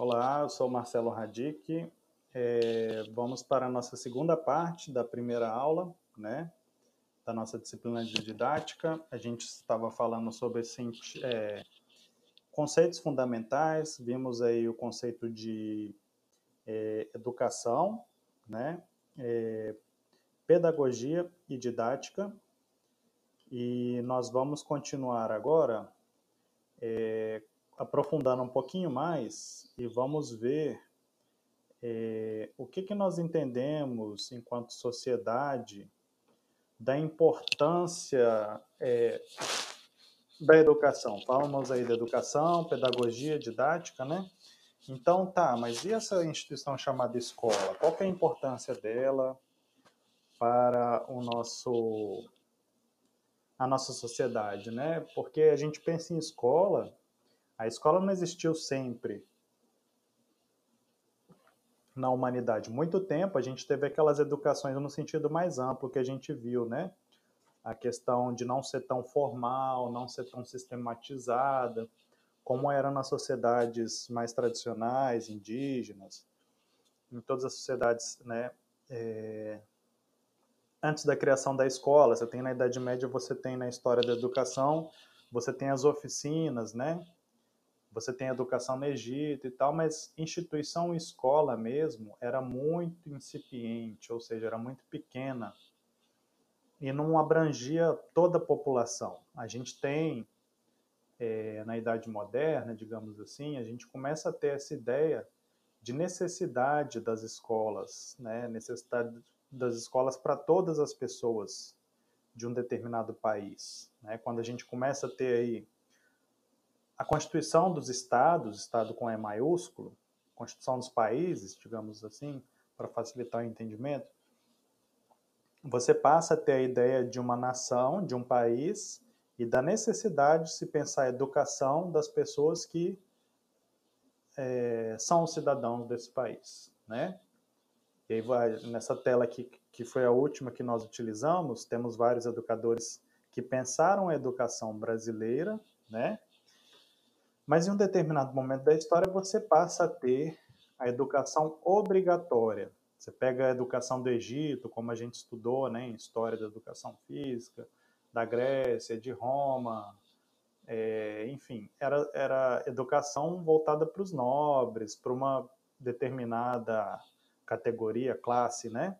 Olá, eu sou Marcelo Radic. É, vamos para a nossa segunda parte da primeira aula, né? Da nossa disciplina de didática. A gente estava falando sobre é, conceitos fundamentais, vimos aí o conceito de é, educação, né? É, pedagogia e didática. E nós vamos continuar agora aprofundando um pouquinho mais e vamos ver é, o que, que nós entendemos enquanto sociedade da importância é, da educação. Falamos aí da educação, pedagogia, didática, né? Então, tá, mas e essa instituição chamada escola? Qual é a importância dela para o nosso a nossa sociedade, né? Porque a gente pensa em escola, a escola não existiu sempre na humanidade. Muito tempo a gente teve aquelas educações no sentido mais amplo que a gente viu, né? A questão de não ser tão formal, não ser tão sistematizada, como era nas sociedades mais tradicionais, indígenas, em todas as sociedades, né? É... Antes da criação da escola, você tem na Idade Média, você tem na história da educação, você tem as oficinas, né? Você tem educação no Egito e tal, mas instituição escola mesmo era muito incipiente, ou seja, era muito pequena e não abrangia toda a população. A gente tem, é, na Idade Moderna, digamos assim, a gente começa a ter essa ideia de necessidade das escolas, né? necessidade das escolas para todas as pessoas de um determinado país. Né? Quando a gente começa a ter aí a Constituição dos Estados, Estado com E maiúsculo, Constituição dos países, digamos assim, para facilitar o entendimento, você passa a ter a ideia de uma nação, de um país, e da necessidade de se pensar a educação das pessoas que é, são os cidadãos desse país, né? E aí, nessa tela aqui, que foi a última que nós utilizamos, temos vários educadores que pensaram a educação brasileira, né? Mas em um determinado momento da história você passa a ter a educação obrigatória. Você pega a educação do Egito, como a gente estudou né, em História da Educação Física, da Grécia, de Roma, é, enfim, era, era educação voltada para os nobres, para uma determinada categoria, classe, né?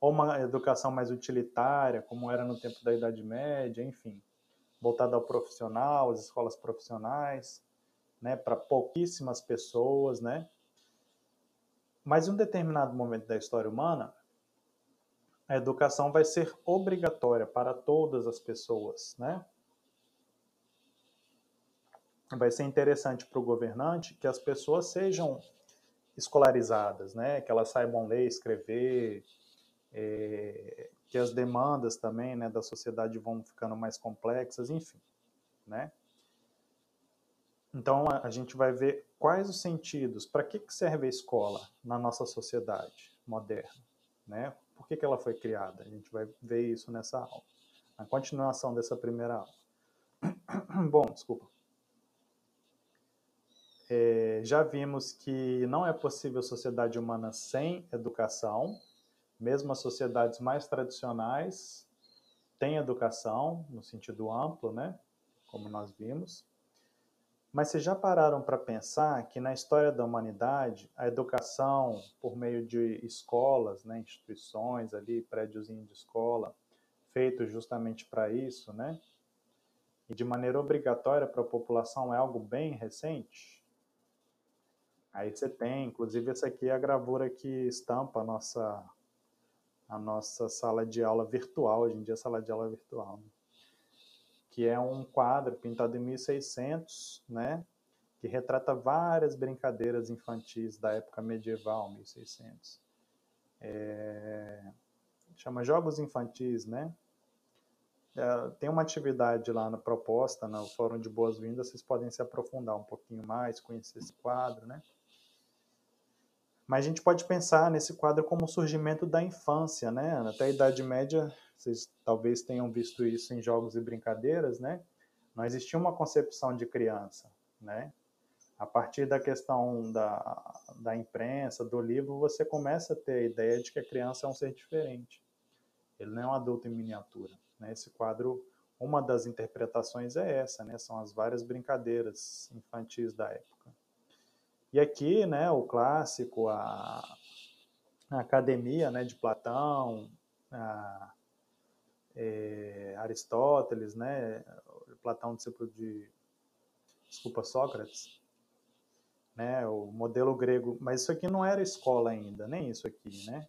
Ou uma educação mais utilitária, como era no tempo da Idade Média, enfim voltada ao profissional, às escolas profissionais, né, para pouquíssimas pessoas, né? Mas em um determinado momento da história humana, a educação vai ser obrigatória para todas as pessoas, né? Vai ser interessante para o governante que as pessoas sejam escolarizadas, né? Que elas saibam ler, escrever, é, que as demandas também né, da sociedade vão ficando mais complexas, enfim. Né? Então a, gente vai ver quais os sentidos, para que, que serve a escola na nossa sociedade moderna, né? Por que, que ela foi criada? A gente vai ver isso nessa aula, na continuação dessa primeira aula. Bom, desculpa. É, já vimos que não é possível sociedade humana sem educação, mesmo as sociedades mais tradicionais têm educação, no sentido amplo, né? Como nós vimos. Mas vocês já pararam para pensar que na história da humanidade, a educação, por meio de escolas, né, instituições ali, prédiozinho de escola, feito justamente para isso, né? E de maneira obrigatória para a população é algo bem recente? Aí você tem, inclusive essa aqui é a gravura que estampa a nossa a nossa sala de aula virtual, hoje em dia é sala de aula virtual, né? que é um quadro pintado em 1600, né, que retrata várias brincadeiras infantis da época medieval, 1600. É, chama Jogos Infantis, né? É, tem uma atividade lá na proposta, no Fórum de Boas-Vindas, vocês podem se aprofundar um pouquinho mais, conhecer esse quadro, né? Mas a gente pode pensar nesse quadro como o surgimento da infância, né? Até a Idade Média, vocês talvez tenham visto isso em jogos e brincadeiras, né? Não existia uma concepção de criança, né? A partir da questão da, da imprensa, do livro, você começa a ter a ideia de que a criança é um ser diferente. Ele não é um adulto em miniatura. Né? Esse quadro, uma das interpretações é essa, né? são as várias brincadeiras infantis da época. E aqui, né, o clássico, a, a academia né, de Platão, a, é, Aristóteles, né, Platão, discípulo de, desculpa, Sócrates, né, o modelo grego, mas isso aqui não era escola ainda, nem isso aqui, né?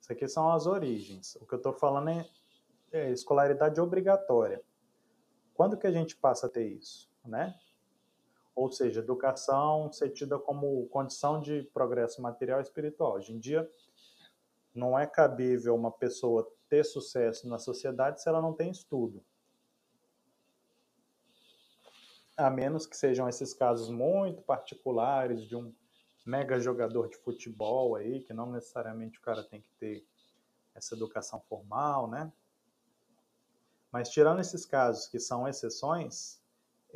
Isso aqui são as origens. O que eu estou falando é, é, escolaridade obrigatória. Quando que a gente passa a ter isso, né? Ou seja, educação ser tida como condição de progresso material e espiritual. Hoje em dia, não é cabível uma pessoa ter sucesso na sociedade se ela não tem estudo. A menos que sejam esses casos muito particulares de um mega jogador de futebol aí, que não necessariamente o cara tem que ter essa educação formal, né? Mas tirando esses casos que são exceções,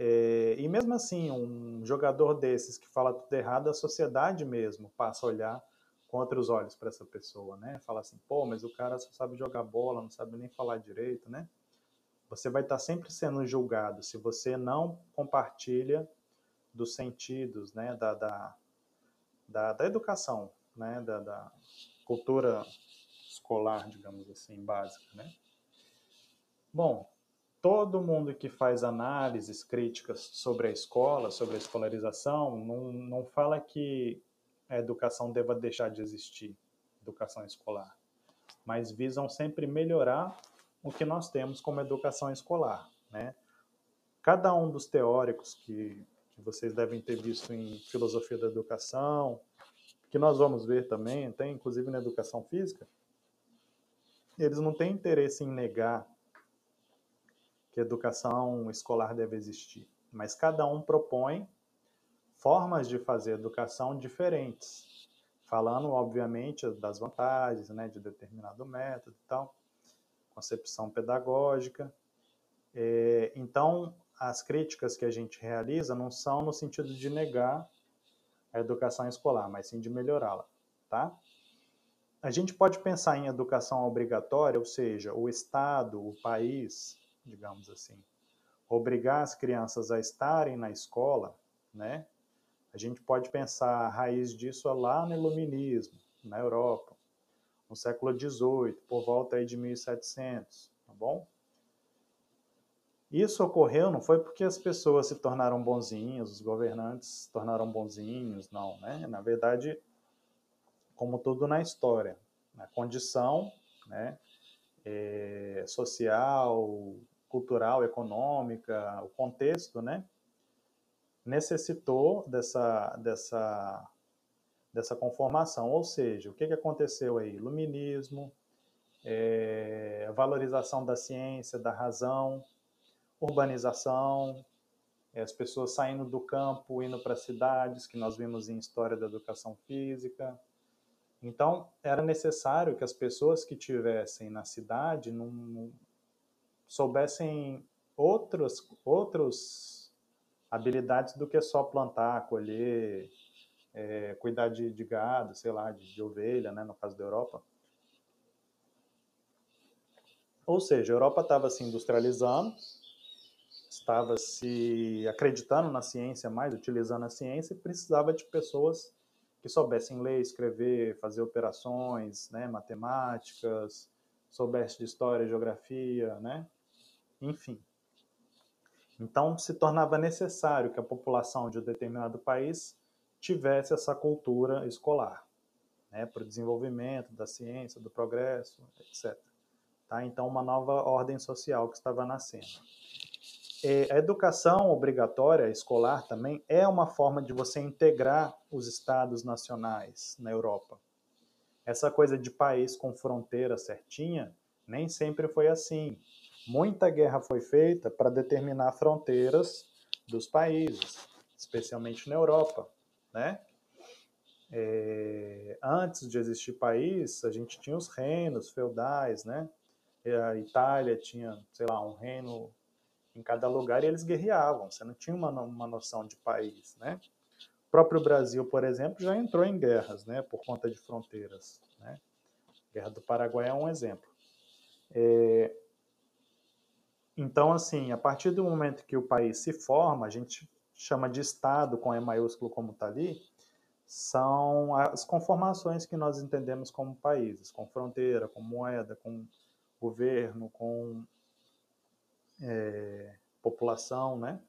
é, e mesmo assim, um jogador desses que fala tudo errado, a sociedade mesmo passa a olhar com outros olhos para essa pessoa, né? Fala assim, pô, mas o cara só sabe jogar bola, não sabe nem falar direito, né? Você vai estar sempre sendo julgado se você não compartilha dos sentidos, né? Da, da, da, da educação, né? Da, da cultura escolar, digamos assim, básica, né? Bom, todo mundo que faz análises críticas sobre a escola, sobre a escolarização, não, não fala que a educação deva deixar de existir, educação escolar, mas visam sempre melhorar o que nós temos como educação escolar, né? Cada um dos teóricos que, que vocês devem ter visto em filosofia da educação, que nós vamos ver também, tem inclusive na educação física, eles não têm interesse em negar que educação escolar deve existir, mas cada um propõe formas de fazer educação diferentes, falando, obviamente, das vantagens né, de determinado método e tal, concepção pedagógica. É, então, as críticas que a gente realiza não são no sentido de negar a educação escolar, mas sim de melhorá-la, tá? A gente pode pensar em educação obrigatória, ou seja, o Estado, o país, digamos assim, obrigar as crianças a estarem na escola, né? A gente pode pensar a raiz disso lá no Iluminismo, na Europa, no século XVIII, por volta aí de 1700, tá bom? Isso ocorreu não foi porque as pessoas se tornaram bonzinhos, os governantes se tornaram bonzinhos, não, né? Na verdade, como tudo na história, na condição, né, é, social, cultural, econômica, o contexto, né, necessitou dessa, dessa, dessa conformação. Ou seja, o que, que aconteceu aí? Iluminismo, é, valorização da ciência, da razão, urbanização, é, as pessoas saindo do campo, indo para cidades, que nós vimos em História da Educação Física. Então, era necessário que as pessoas que tivessem na cidade não soubessem outros, outros habilidades do que só plantar, colher, é, cuidar de, de, gado, sei lá, de, de ovelha, né, no caso da Europa. Ou seja, a Europa estava se industrializando, estava se acreditando na ciência mais, utilizando a ciência, e precisava de pessoas que soubessem ler, escrever, fazer operações, né, matemáticas, soubessem de história, geografia, né, enfim. Então, se tornava necessário que a população de um determinado país tivesse essa cultura escolar, né, para o desenvolvimento da ciência, do progresso, etc. Tá? Então, uma nova ordem social que estava nascendo. E a educação obrigatória escolar também é uma forma de você integrar os estados nacionais na Europa. Essa coisa de país com fronteira certinha nem sempre foi assim. Muita guerra foi feita para determinar fronteiras dos países, especialmente na Europa, né? É, antes de existir país, a gente tinha os reinos feudais, né? A Itália tinha, sei lá, um reino em cada lugar e eles guerreavam. Você não tinha uma, uma noção de país, né? O próprio Brasil, por exemplo, já entrou em guerras, né, por conta de fronteiras. Né? A Guerra do Paraguai é um exemplo. É... Então, assim, a partir do momento que o país se forma, a gente chama de Estado com E maiúsculo como está ali, são as conformações que nós entendemos como países, com fronteira, com moeda, com governo, com é, população, né?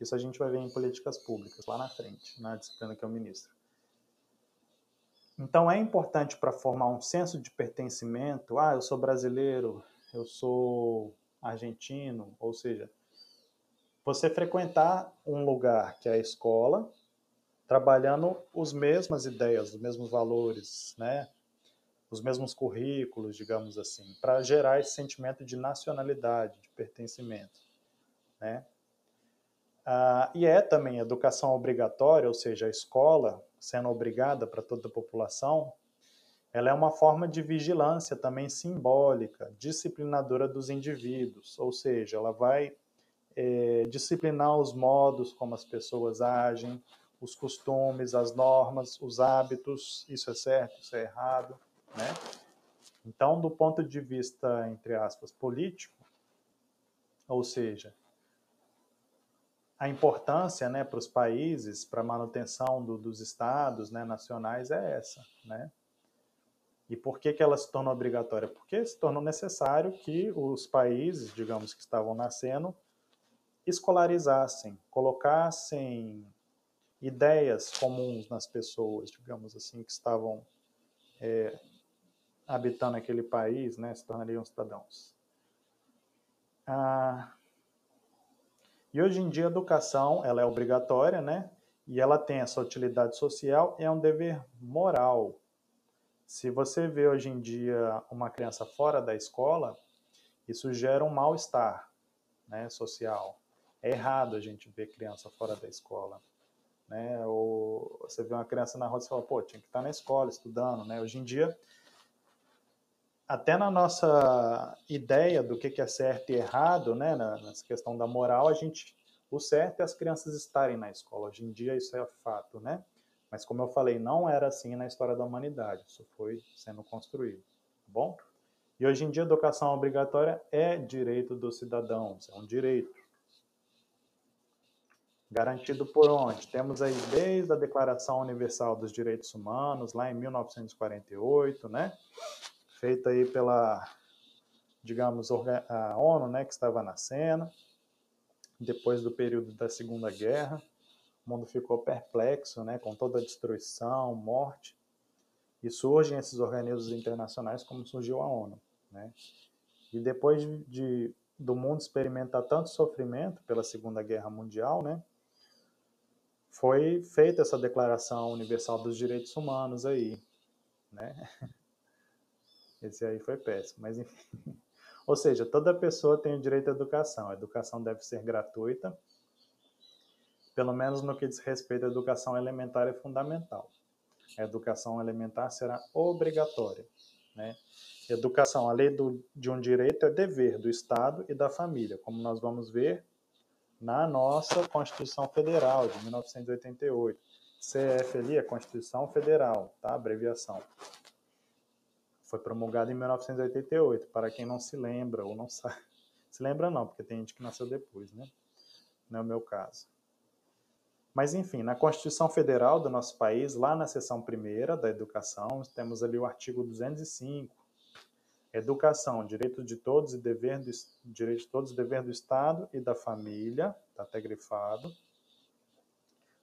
Isso a gente vai ver em políticas públicas lá na frente, na disciplina que eu ministro. Então é importante para formar um senso de pertencimento, ah, eu sou brasileiro, eu sou argentino, ou seja, você frequentar um lugar que é a escola, trabalhando as mesmas ideias, os mesmos valores, né? Os mesmos currículos, digamos assim, para gerar esse sentimento de nacionalidade, de pertencimento, né? Ah, e é também educação obrigatória, ou seja, a escola sendo obrigada para toda a população, ela é uma forma de vigilância também simbólica, disciplinadora dos indivíduos, ou seja, ela vai é, disciplinar os modos como as pessoas agem, os costumes, as normas, os hábitos, isso é certo, isso é errado, né? Então, do ponto de vista, entre aspas, político, ou seja, a importância né, para os países, para a manutenção do, dos estados né, nacionais é essa. Né? E por que, que ela se tornou obrigatória? Porque se tornou necessário que os países, digamos, que estavam nascendo, escolarizassem, colocassem ideias comuns nas pessoas, digamos assim, que estavam é, habitando aquele país, né, se tornariam cidadãos. Ah, e hoje em dia a educação ela é obrigatória, né? E ela tem essa utilidade social, é um dever moral. Se você vê hoje em dia uma criança fora da escola, isso gera um mal-estar né, social. É errado a gente ver criança fora da escola. Né? Ou você vê uma criança na rua e fala, pô, tinha que estar na escola estudando. Né? Hoje em dia, até na nossa ideia do que é certo e errado, né, nessa questão da moral, a gente, o certo é as crianças estarem na escola. Hoje em dia isso é fato, né? Mas como eu falei, não era assim na história da humanidade. Isso foi sendo construído, tá bom? E hoje em dia educação obrigatória é direito dos cidadãos, é um direito. Garantido por onde? Temos aí desde a Declaração Universal dos Direitos Humanos, lá em 1948, né? feita aí pela, digamos, a ONU, né, que estava nascendo, depois do período da Segunda Guerra, o mundo ficou perplexo, né, com toda a destruição, morte, e surgem esses organismos internacionais como surgiu a ONU, né? E depois de, do mundo experimentar tanto sofrimento pela Segunda Guerra Mundial, né, foi feita essa Declaração Universal dos Direitos Humanos aí, né? Esse aí foi péssimo, mas enfim. Ou seja, toda pessoa tem o direito à educação. A educação deve ser gratuita, pelo menos no que diz respeito à educação elementar e fundamental. A educação elementar será obrigatória. Né? Educação, além do, de um direito, é dever do Estado e da família, como nós vamos ver na nossa Constituição Federal de 1988. CF ali é Constituição Federal, tá? Abreviação. Foi promulgada em 1988, para quem não se lembra ou não sabe. Se lembra não, porque tem gente que nasceu depois, né? Não é o meu caso. Mas, enfim, na Constituição Federal do nosso país, lá na seção primeira da educação, temos ali o artigo 205. Educação, direito de todos e dever do, direito de todos dever do Estado e da família, está até grifado.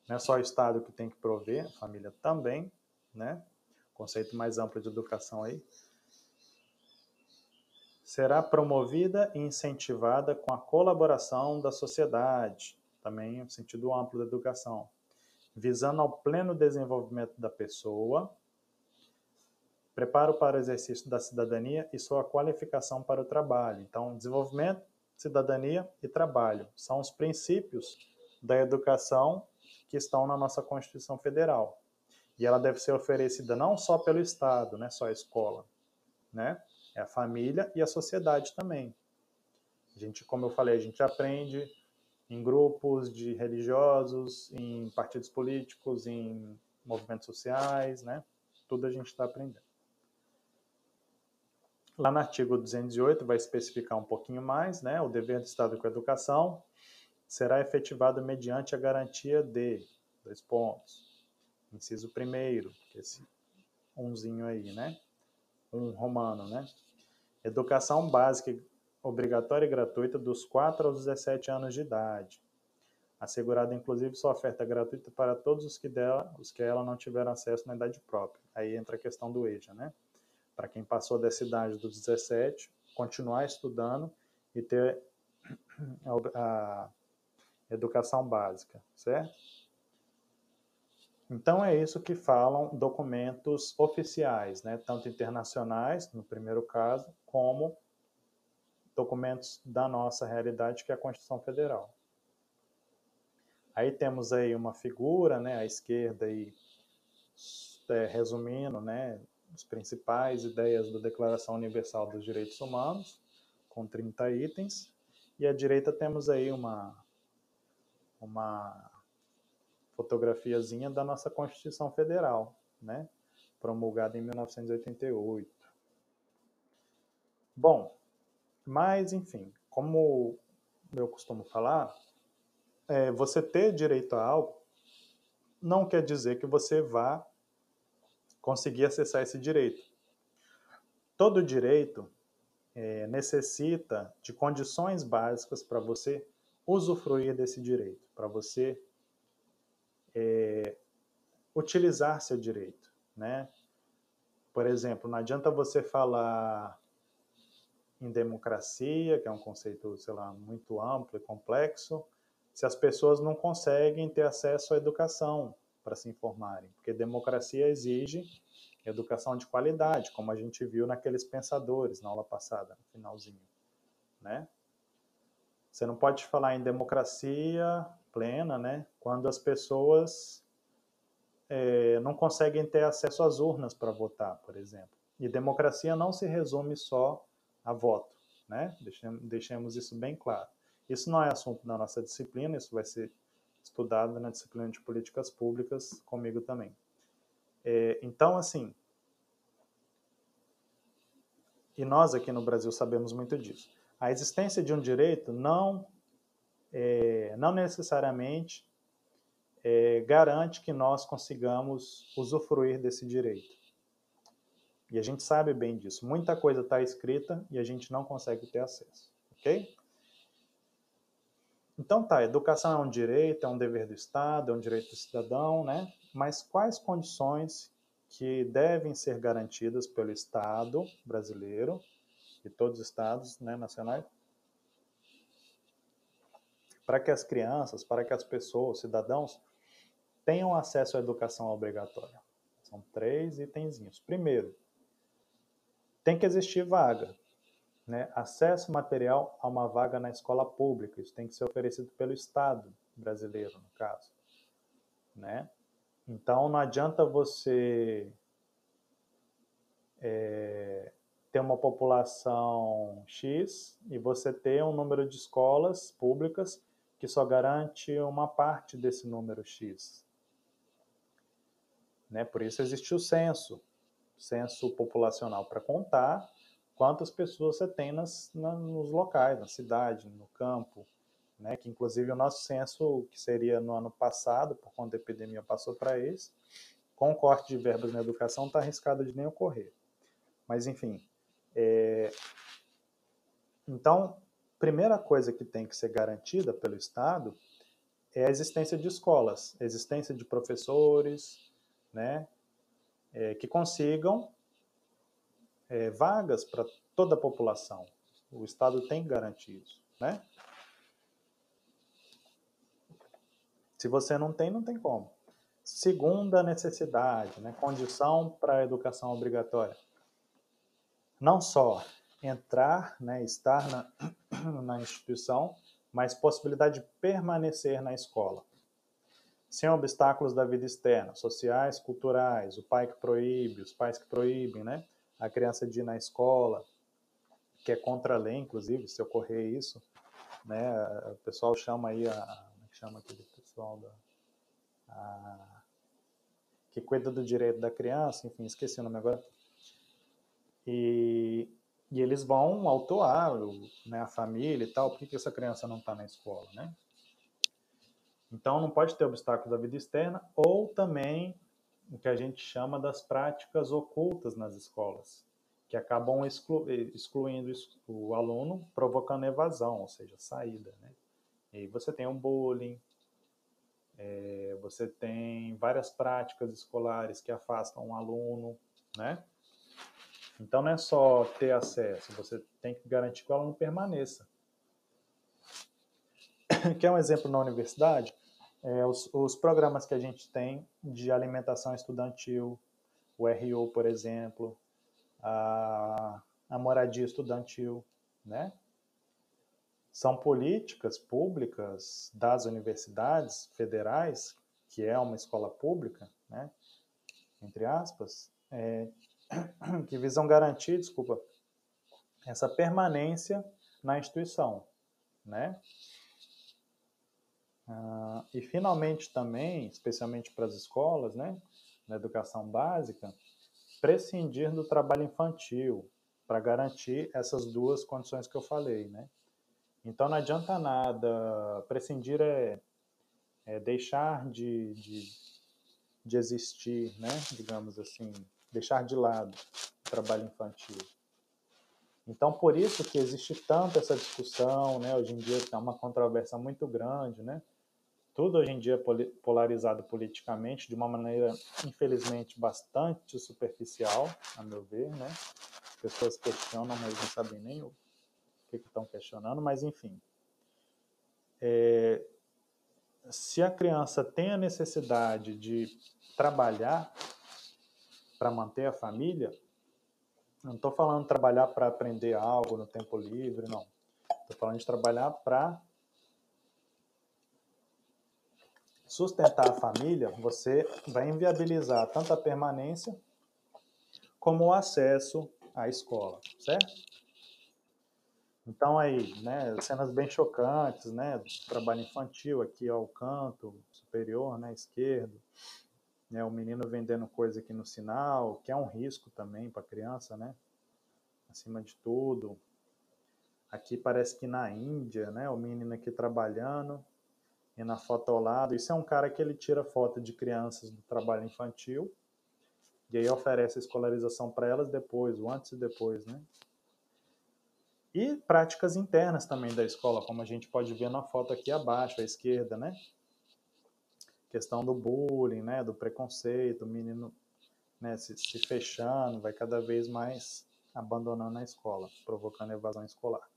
Não é só o Estado que tem que prover, a família também, né? conceito mais amplo de educação aí, será promovida e incentivada com a colaboração da sociedade, também no sentido amplo da educação, visando ao pleno desenvolvimento da pessoa, preparo para o exercício da cidadania e sua qualificação para o trabalho. Então, desenvolvimento, cidadania e trabalho são os princípios da educação que estão na nossa Constituição Federal e ela deve ser oferecida não só pelo Estado, né, só a escola, né? É a família e a sociedade também. A gente, como eu falei, a gente aprende em grupos de religiosos, em partidos políticos, em movimentos sociais, né? Tudo a gente está aprendendo. Lá no artigo 208 vai especificar um pouquinho mais, né? O dever do Estado com a educação será efetivado mediante a garantia de dois pontos. Inciso primeiro, esse umzinho aí, né? Um romano, né? Educação básica obrigatória e gratuita dos 4 aos 17 anos de idade. Assegurada inclusive sua oferta gratuita para todos os que dela, os que ela não tiveram acesso na idade própria. Aí entra a questão do EJA, né? para quem passou dessa idade dos 17, continuar estudando e ter a, a educação básica, certo? Então é isso que falam documentos oficiais, né? tanto internacionais, no primeiro caso, como documentos da nossa realidade, que é a Constituição Federal. Aí temos aí uma figura, né, à esquerda aí, é, resumindo, né, as principais ideias da Declaração Universal dos Direitos Humanos, com 30 itens, e à direita temos aí uma, uma fotografiazinha da nossa Constituição Federal, né? promulgada em 1988. Bom, mas enfim, como eu costumo falar, é, você ter direito a algo não quer dizer que você vá conseguir acessar esse direito. Todo direito é, necessita de condições básicas para você usufruir desse direito, para você é, utilizar seu direito, né? Por exemplo, não adianta você falar em democracia, que é um conceito, sei lá, muito amplo e complexo, se as pessoas não conseguem ter acesso à educação, para se informarem, porque democracia exige educação de qualidade, como a gente viu naqueles pensadores na aula passada, no finalzinho, né? Você não pode falar em democracia plena, né, quando as pessoas é, não conseguem ter acesso às urnas para votar, por exemplo. E democracia não se resume só a voto, né? Deixemos, deixemos isso bem claro. Isso não é assunto da nossa disciplina, isso vai ser estudado na disciplina de políticas públicas comigo também. É, então, assim, e nós aqui no Brasil sabemos muito disso. A existência de um direito não, é, não necessariamente é, garante que nós consigamos usufruir desse direito. E a gente sabe bem disso. Muita coisa está escrita e a gente não consegue ter acesso. Ok? Então tá, educação é um direito, é um dever do Estado, é um direito do cidadão, né? Mas quais condições que devem ser garantidas pelo Estado brasileiro e todos os estados né, nacionais para que as crianças, para que as pessoas, cidadãos, tenham acesso à educação obrigatória? São três itenzinhos. Primeiro, tem que existir vaga né, acesso material a uma vaga na escola pública. Isso tem que ser oferecido pelo Estado brasileiro, no caso. Né? Então, não adianta você é, ter uma população X e você ter um número de escolas públicas que só garante uma parte desse número X. Né? Por isso existe o censo, censo populacional para contar quantas pessoas você tem nas, na, nos locais, na cidade, no campo, né? Que inclusive o nosso censo, que seria no ano passado, por conta da epidemia, passou para esse, com o corte de verbas na educação, está arriscado de nem ocorrer. Mas enfim, é... então, primeira coisa que tem que ser garantida pelo Estado é a existência de escolas, existência de professores, né? É, que consigam é, vagas para toda a população. O Estado tem que garantir isso, né? Se você não tem, não tem como. Segunda necessidade, né? condição para a educação obrigatória. Não só entrar, né, estar na, na instituição, mas possibilidade de permanecer na escola. Sem obstáculos da vida externa, sociais, culturais, o pai que proíbe, os pais que proíbem, né? a criança de ir na escola, que é contra a lei, inclusive, se ocorrer isso, né? O pessoal chama aí a, é que chama aquele pessoal da a, que cuida do direito da criança, enfim, esqueci o nome agora. E, e eles vão autuar né, a família e tal, por que essa criança não está na escola, né? Então, não pode ter obstáculos da vida externa ou também o que a gente chama das práticas ocultas nas escolas, que acabam exclu excluindo o aluno, provocando evasão, ou seja, saída. Né? E você tem o bullying, é, você tem várias práticas escolares que afastam o aluno, né? Então não é só ter acesso, você tem que garantir que o aluno permaneça. Quer um exemplo na universidade? É, os, os, programas que a gente tem de alimentação estudantil, o RU, por exemplo, a, a moradia estudantil, né? São políticas públicas das universidades federais, que é uma escola pública, né? Entre aspas, é, que visam garantir, desculpa, essa permanência na instituição, né? Ah, e finalmente também, especialmente para as escolas, né, na educação básica, prescindir do trabalho infantil para garantir essas duas condições que eu falei, né? Então não adianta nada, prescindir é, é deixar de, de, de existir, né? Digamos assim, deixar de lado o trabalho infantil. Então, por isso que existe tanto essa discussão, né? Hoje em dia é uma controvérsia muito grande, né? Tudo hoje em dia polarizado politicamente de uma maneira, infelizmente, bastante superficial, a meu ver, né? As pessoas questionam, mas não sabem nem o que, estão questionando, mas enfim. É, se a criança tem a necessidade de trabalhar para manter a família, não estou falando trabalhar para aprender algo no tempo livre, não. Estou falando de trabalhar para sustentar a família, você vai inviabilizar tanto a permanência como o acesso à escola, certo? Então aí, né, cenas bem chocantes, né, trabalho infantil aqui ao canto superior, né, esquerdo, né, o menino vendendo coisa aqui no sinal, que é um risco também para a criança, né, acima de tudo. Aqui parece que na Índia, né, o menino aqui trabalhando, e na foto ao lado, isso é um cara que ele tira foto de crianças do trabalho infantil e aí oferece a escolarização para elas depois, o antes e depois, né? E práticas internas também da escola, como a gente pode ver na foto aqui abaixo, à esquerda, né? Questão do bullying, né? Do preconceito, o menino né, se, se fechando, vai cada vez mais abandonando a escola, provocando evasão escolar.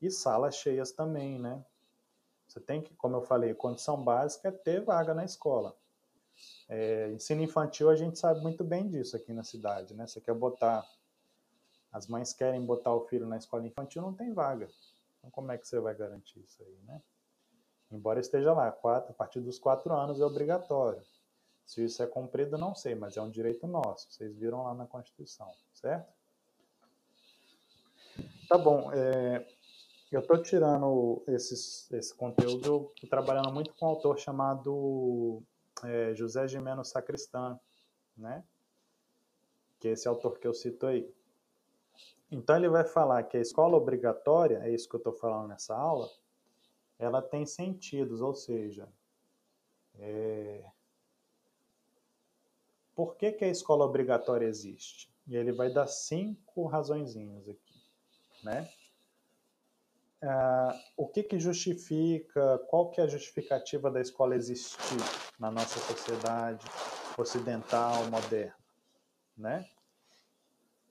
E salas cheias também, né? Você tem que, como eu falei, condição básica é ter vaga na escola. É, ensino infantil a gente sabe muito bem disso aqui na cidade, né? Você quer botar, as mães querem botar o filho na escola infantil, não tem vaga. Então como é que você vai garantir isso aí, né? Embora esteja lá, quatro, a partir dos quatro anos é obrigatório. Se isso é cumprido, não sei, mas é um direito nosso. Vocês viram lá na Constituição, certo? Tá bom. É, eu estou tirando esses, esse conteúdo trabalhando muito com um autor chamado é, José Gimeno Sacristan, né? Que é esse autor que eu cito aí. Então ele vai falar que a escola obrigatória, é isso que eu estou falando nessa aula, ela tem sentidos, ou seja, é... por que, que a escola obrigatória existe? E ele vai dar cinco razõezinhos aqui, né? Uh, o que, que justifica, qual que é a justificativa da escola existir na nossa sociedade ocidental, moderna, né?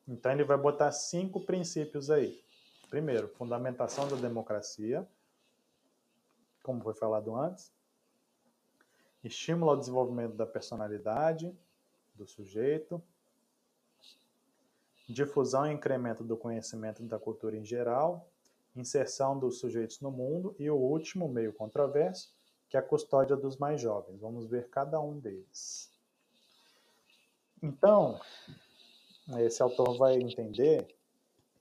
Então ele vai botar cinco princípios aí. Primeiro, fundamentação da democracia, como foi falado antes. Estímulo ao desenvolvimento da personalidade do sujeito. Difusão e incremento do conhecimento da cultura em geral, inserção dos sujeitos no mundo e o último meio controverso, que é a custódia dos mais jovens. Vamos ver cada um deles. Então, esse autor vai entender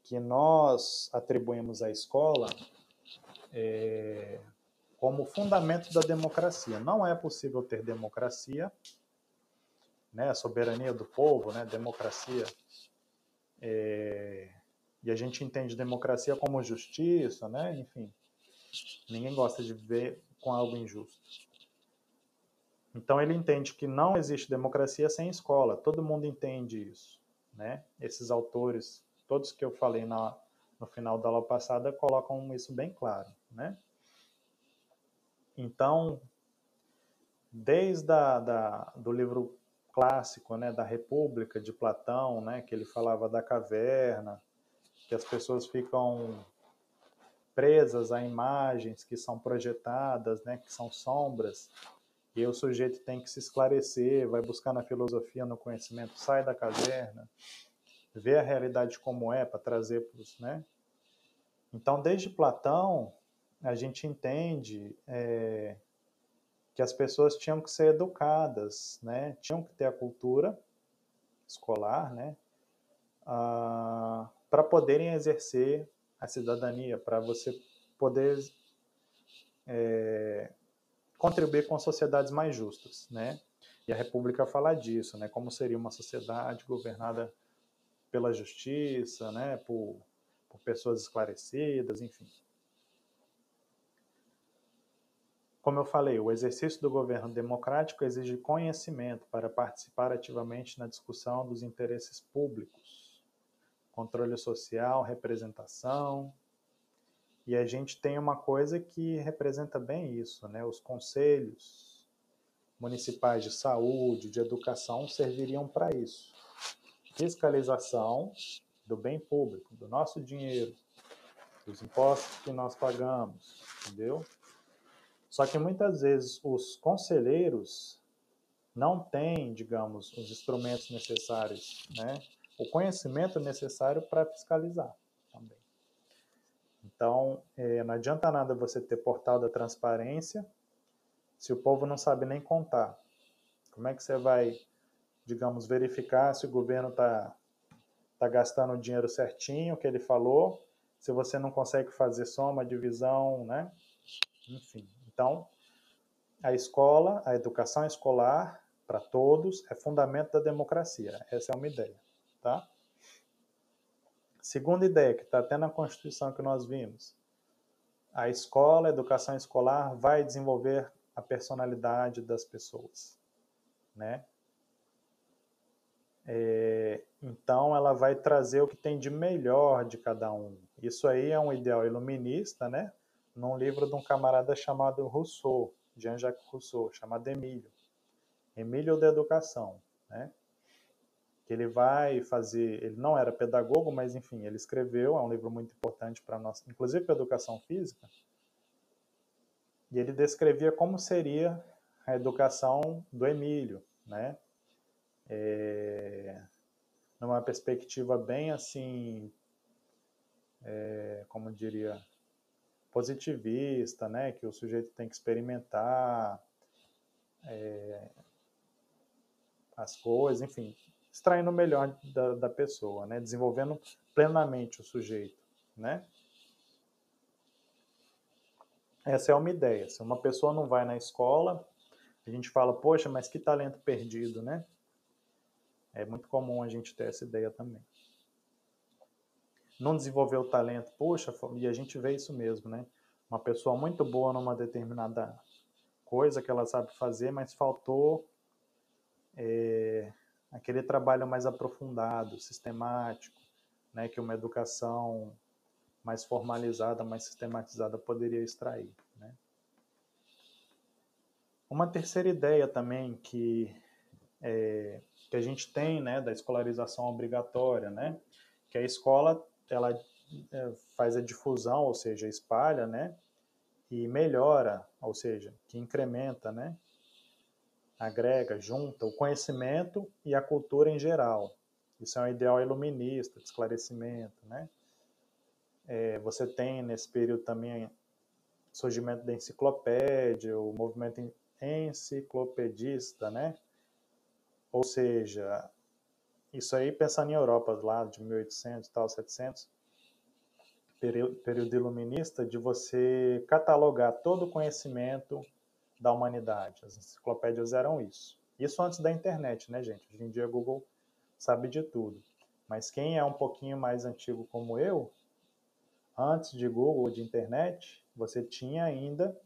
que nós atribuímos à escola é, como fundamento da democracia. Não é possível ter democracia, né, soberania do povo, né, democracia, é, e a gente entende democracia como justiça, né, enfim, ninguém gosta de viver com algo injusto. Então ele entende que não existe democracia sem escola. Todo mundo entende isso, né? Esses autores, todos que eu falei na, no final da aula passada, colocam isso bem claro, né? Então, desde a, da, do livro clássico, né, da República de Platão, né, que ele falava da caverna, que as pessoas ficam presas a imagens que são projetadas, né, que são sombras, e o sujeito tem que se esclarecer, vai buscar na filosofia, no conhecimento, sai da caverna, vê a realidade como é para trazer para os, né? Então, desde Platão, a gente entende é, que as pessoas tinham que ser educadas, né? Tinham que ter a cultura escolar, né? Ah, para poderem exercer a cidadania, para você poder é, contribuir com sociedades mais justas, né? E a República fala disso, né? Como seria uma sociedade governada pela justiça, né? Por, por pessoas esclarecidas, enfim. Como eu falei, o exercício do governo democrático exige conhecimento para participar ativamente na discussão dos interesses públicos, controle social, representação. E a gente tem uma coisa que representa bem isso, né? Os conselhos municipais de saúde, de educação serviriam para isso. Fiscalização do bem público, do nosso dinheiro, dos impostos que nós pagamos, entendeu? Só que muitas vezes os conselheiros não têm, digamos, os instrumentos necessários, né? O conhecimento necessário para fiscalizar também. Então, é, não adianta nada você ter portal da transparência se o povo não sabe nem contar. Como é que você vai, digamos, verificar se o governo está tá gastando o dinheiro certinho que ele falou, se você não consegue fazer soma, divisão, né? Enfim, então, a escola, a educação escolar para todos é fundamento da democracia. Essa é uma ideia, tá? Segunda ideia que está até na Constituição que nós vimos, a escola, a educação escolar vai desenvolver a personalidade das pessoas, né? É, então, ela vai trazer o que tem de melhor de cada um. Isso aí é um ideal iluminista, né? num livro de um camarada chamado Rousseau, Jean-Jacques Rousseau, chamado Emílio. Emílio da Educação, né? Que ele vai fazer, ele não era pedagogo, mas enfim, ele escreveu, é um livro muito importante para nós, inclusive para educação física. E ele descrevia como seria a educação do Emílio, né? É, numa perspectiva bem assim, é, como diria, positivista, né, que o sujeito tem que experimentar é, as coisas, enfim, extraindo o melhor da, da pessoa, né, desenvolvendo plenamente o sujeito, né. Essa é uma ideia. Se uma pessoa não vai na escola, a gente fala, poxa, mas que talento perdido, né? É muito comum a gente ter essa ideia também não desenvolveu o talento, poxa, e a gente vê isso mesmo, né? Uma pessoa muito boa numa determinada coisa que ela sabe fazer, mas faltou é, aquele trabalho mais aprofundado, sistemático, né? Que uma educação mais formalizada, mais sistematizada poderia extrair, né? Uma terceira ideia também que, é, que a gente tem, né, da escolarização obrigatória, né? Que a escola ela é, faz a difusão, ou seja, espalha, né? E melhora, ou seja, que incrementa, né? Agrega, junta o conhecimento e a cultura em geral. Isso é um ideal iluminista, de esclarecimento, né? É, você tem nesse período também surgimento da enciclopédia, o movimento enciclopedista, né? Ou seja, isso aí pensando em Europa lá de 1800 e tal, 700, período iluminista de você catalogar todo o conhecimento da humanidade. As enciclopédias eram isso. Isso antes da internet, né, gente? Hoje em dia Google sabe de tudo. Mas quem é um pouquinho mais antigo como eu, antes de Google, de internet, você tinha ainda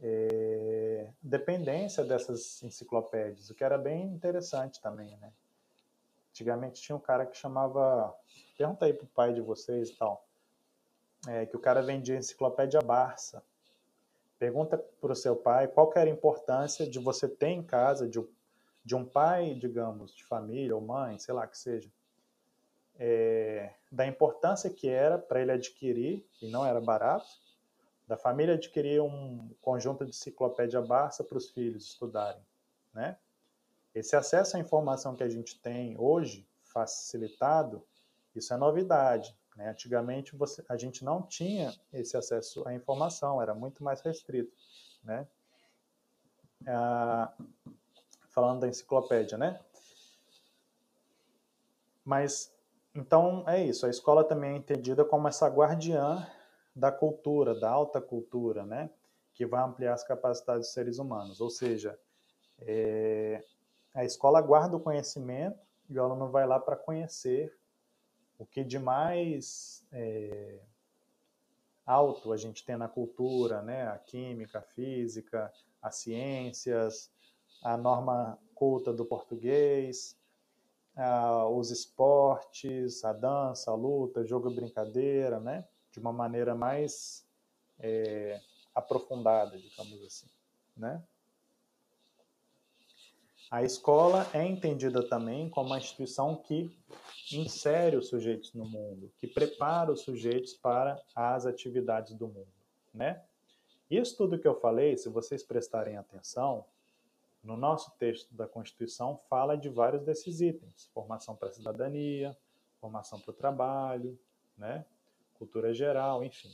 é, dependência dessas enciclopédias, o que era bem interessante também, né? Antigamente tinha um cara que chamava, pergunta aí pro pai de vocês e tal, é, que o cara vendia enciclopédia Barça. Pergunta para o seu pai qual era a importância de você ter em casa, de, de um pai, digamos, de família ou mãe, sei lá que seja, é, da importância que era para ele adquirir, e não era barato, da família adquirir um conjunto de enciclopédia Barça para os filhos estudarem, né? Esse acesso à informação que a gente tem hoje, facilitado, isso é novidade. Né? Antigamente você, a gente não tinha esse acesso à informação, era muito mais restrito. Né? Ah, falando da enciclopédia, né? Mas, então, é isso. A escola também é entendida como essa guardiã da cultura, da alta cultura, né? Que vai ampliar as capacidades dos seres humanos. Ou seja, é, a escola guarda o conhecimento e o aluno vai lá para conhecer o que de mais é, alto a gente tem na cultura, né? A química, a física, as ciências, a norma culta do português, a, os esportes, a dança, a luta, jogo e brincadeira, né? De uma maneira mais é, aprofundada, digamos assim, né? A escola é entendida também como uma instituição que insere os sujeitos no mundo, que prepara os sujeitos para as atividades do mundo, né? Isso tudo que eu falei, se vocês prestarem atenção, no nosso texto da Constituição fala de vários desses itens: formação para a cidadania, formação para o trabalho, né? cultura geral, enfim.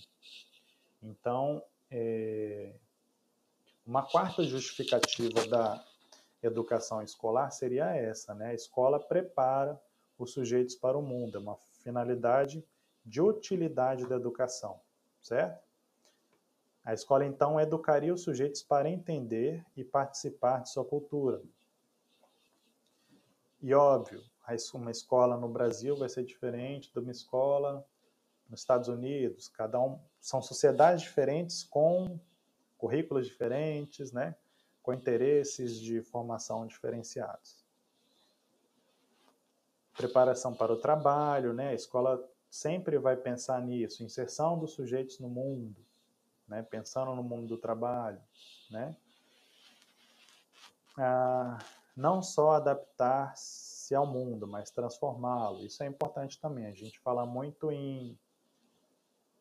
Então, é... uma quarta justificativa da educação escolar seria essa, né? A escola prepara os sujeitos para o mundo, é uma finalidade de utilidade da educação, certo? A escola então educaria os sujeitos para entender e participar de sua cultura. E óbvio, uma escola no Brasil vai ser diferente de uma escola nos Estados Unidos. Cada um são sociedades diferentes com currículos diferentes, né? com interesses de formação diferenciados. Preparação para o trabalho, né? A escola sempre vai pensar nisso, inserção dos sujeitos no mundo, né? Pensando no mundo do trabalho, né? Ah, não só adaptar-se ao mundo, mas transformá-lo. Isso é importante também. A gente fala muito em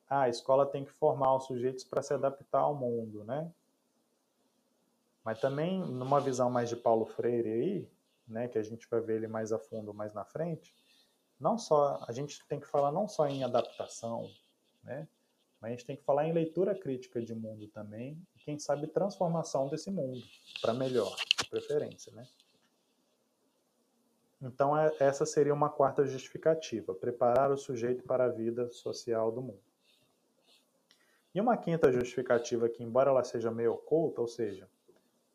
ah, a escola tem que formar os sujeitos para se adaptar ao mundo, né? Mas também, numa visão mais de Paulo Freire aí, né, que a gente vai ver ele mais a fundo mais na frente, não só a gente tem que falar não só em adaptação, né, mas a gente tem que falar em leitura crítica de mundo também, e quem sabe transformação desse mundo para melhor, de preferência, né? Então é, essa seria uma quarta justificativa, preparar o sujeito para a vida social do mundo. E uma quinta justificativa que, embora ela seja meio oculta, ou seja,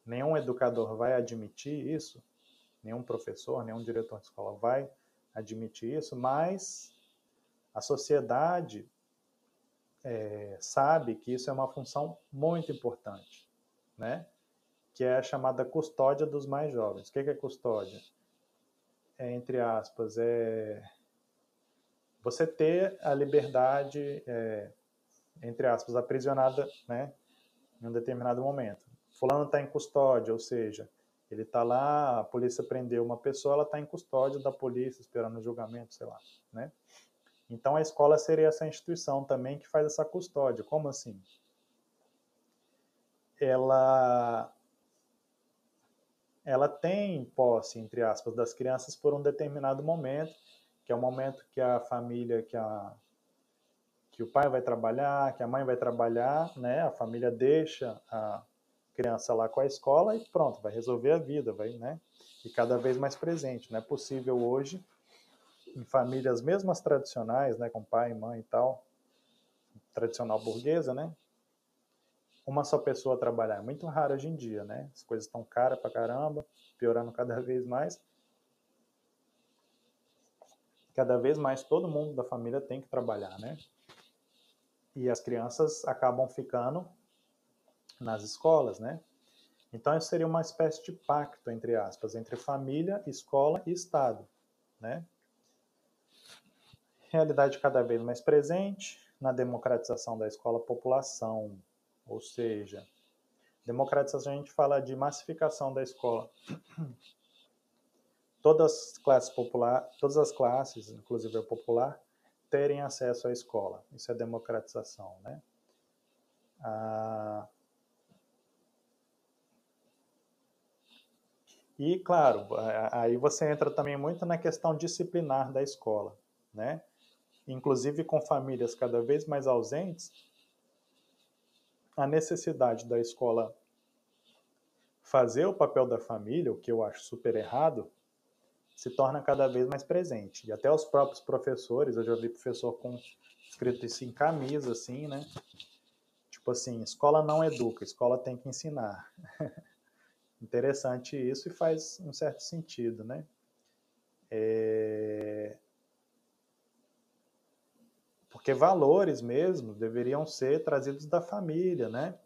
nenhum educador vai admitir isso, nenhum professor, nenhum diretor de escola vai admitir isso, mas a sociedade é, sabe que isso é uma função muito importante, né? Que é a chamada custódia dos mais jovens. O que é custódia? É, entre aspas, é você ter a liberdade, é, entre aspas, aprisionada, né? Em um determinado momento fulano está em custódia, ou seja, ele está lá, a polícia prendeu uma pessoa, ela está em custódia da polícia, esperando o julgamento, sei lá, né? Então a escola seria essa instituição também que faz essa custódia. Como assim? Ela ela tem posse, entre aspas, das crianças por um determinado momento, que é o momento que a família, que a que o pai vai trabalhar, que a mãe vai trabalhar, né? A família deixa a criança lá com a escola e pronto, vai resolver a vida, vai, né? E cada vez mais presente. Não é possível hoje, em famílias mesmo as tradicionais, né, com pai, mãe e tal, tradicional burguesa, né? Uma só pessoa trabalhar é muito raro hoje em dia, né? As coisas estão caras pra caramba, piorando cada vez mais. Cada vez mais todo mundo da família tem que trabalhar, né? E as crianças acabam ficando nas escolas, né? Então isso seria uma espécie de pacto entre aspas entre família, escola e Estado, né? realidade cada vez mais presente na democratização da escola-população, ou seja, democratização a gente fala de massificação da escola. Todas as classes popular, todas as classes, inclusive a popular, terem acesso à escola. Isso é democratização, né? Ah, e claro, aí você entra também muito na questão disciplinar da escola, né? inclusive com famílias cada vez mais ausentes, a necessidade da escola fazer o papel da família, o que eu acho super errado, se torna cada vez mais presente. E até os próprios professores, eu já vi professor com escrito isso em camisa, assim, né? Tipo assim, escola não educa, escola tem que ensinar. Interessante isso e faz um certo sentido, né? É... Porque valores mesmo deveriam ser trazidos da família, né?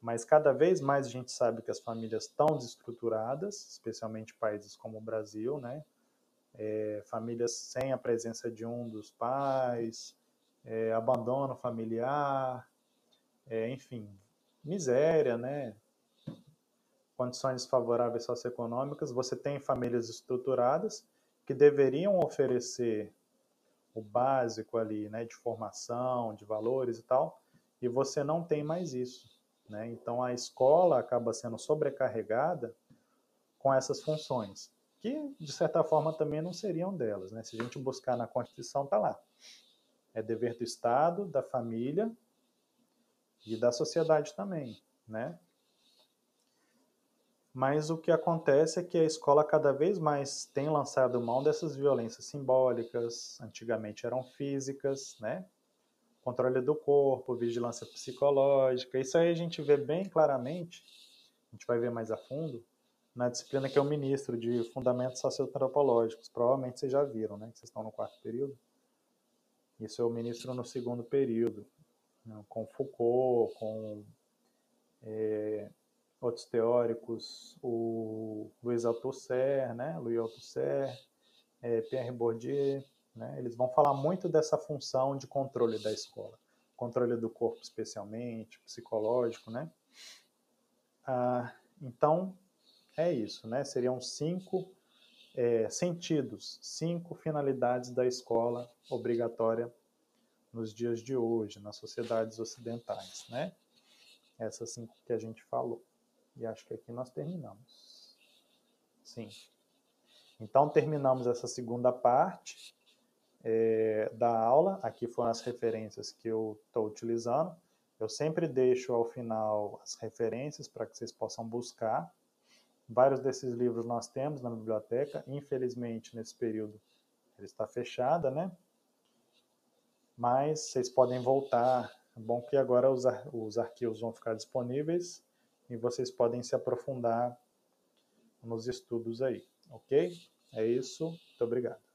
Mas cada vez mais a gente sabe que as famílias estão desestruturadas, especialmente países como o Brasil, né? É, famílias sem a presença de um dos pais, é, abandono familiar, é, enfim, miséria, né? Condições desfavoráveis socioeconômicas. Você tem famílias estruturadas que deveriam oferecer o básico ali, né, de formação, de valores e tal, e você não tem mais isso, né? Então a escola acaba sendo sobrecarregada com essas funções, que de certa forma também não seriam delas, né? Se a gente buscar na Constituição tá lá. É dever do Estado, da família e da sociedade também, né? Mas o que acontece é que a escola cada vez mais tem lançado mão dessas violências simbólicas, antigamente eram físicas, né? Controle do corpo, vigilância psicológica. Isso aí a gente vê bem claramente, a gente vai ver mais a fundo, na disciplina que é o ministro de Fundamentos Socioantropológicos. Provavelmente vocês já viram, né? Que vocês estão no quarto período. Isso é o ministro no segundo período, né? com Foucault, com é, outros teóricos, o Louis Althusser, né, Louis Althusser, é, Pierre Bourdieu, né, eles vão falar muito dessa função de controle da escola, controle do corpo especialmente, psicológico, né. Ah, então, é isso, né, seriam cinco é, sentidos, cinco finalidades da escola obrigatória nos dias de hoje, nas sociedades ocidentais, né? Essas cinco que a gente falou. E acho que aqui nós terminamos. Sim. Então, terminamos essa segunda parte é, da aula. Aqui foram as referências que eu estou utilizando. Eu sempre deixo ao final as referências para que vocês possam buscar. Vários desses livros nós temos na biblioteca. Infelizmente, nesse período, ele está fechada, né? Mas vocês podem voltar. É bom que agora os, ar os arquivos vão ficar disponíveis e vocês podem se aprofundar nos estudos aí, ok? É isso, muito obrigado.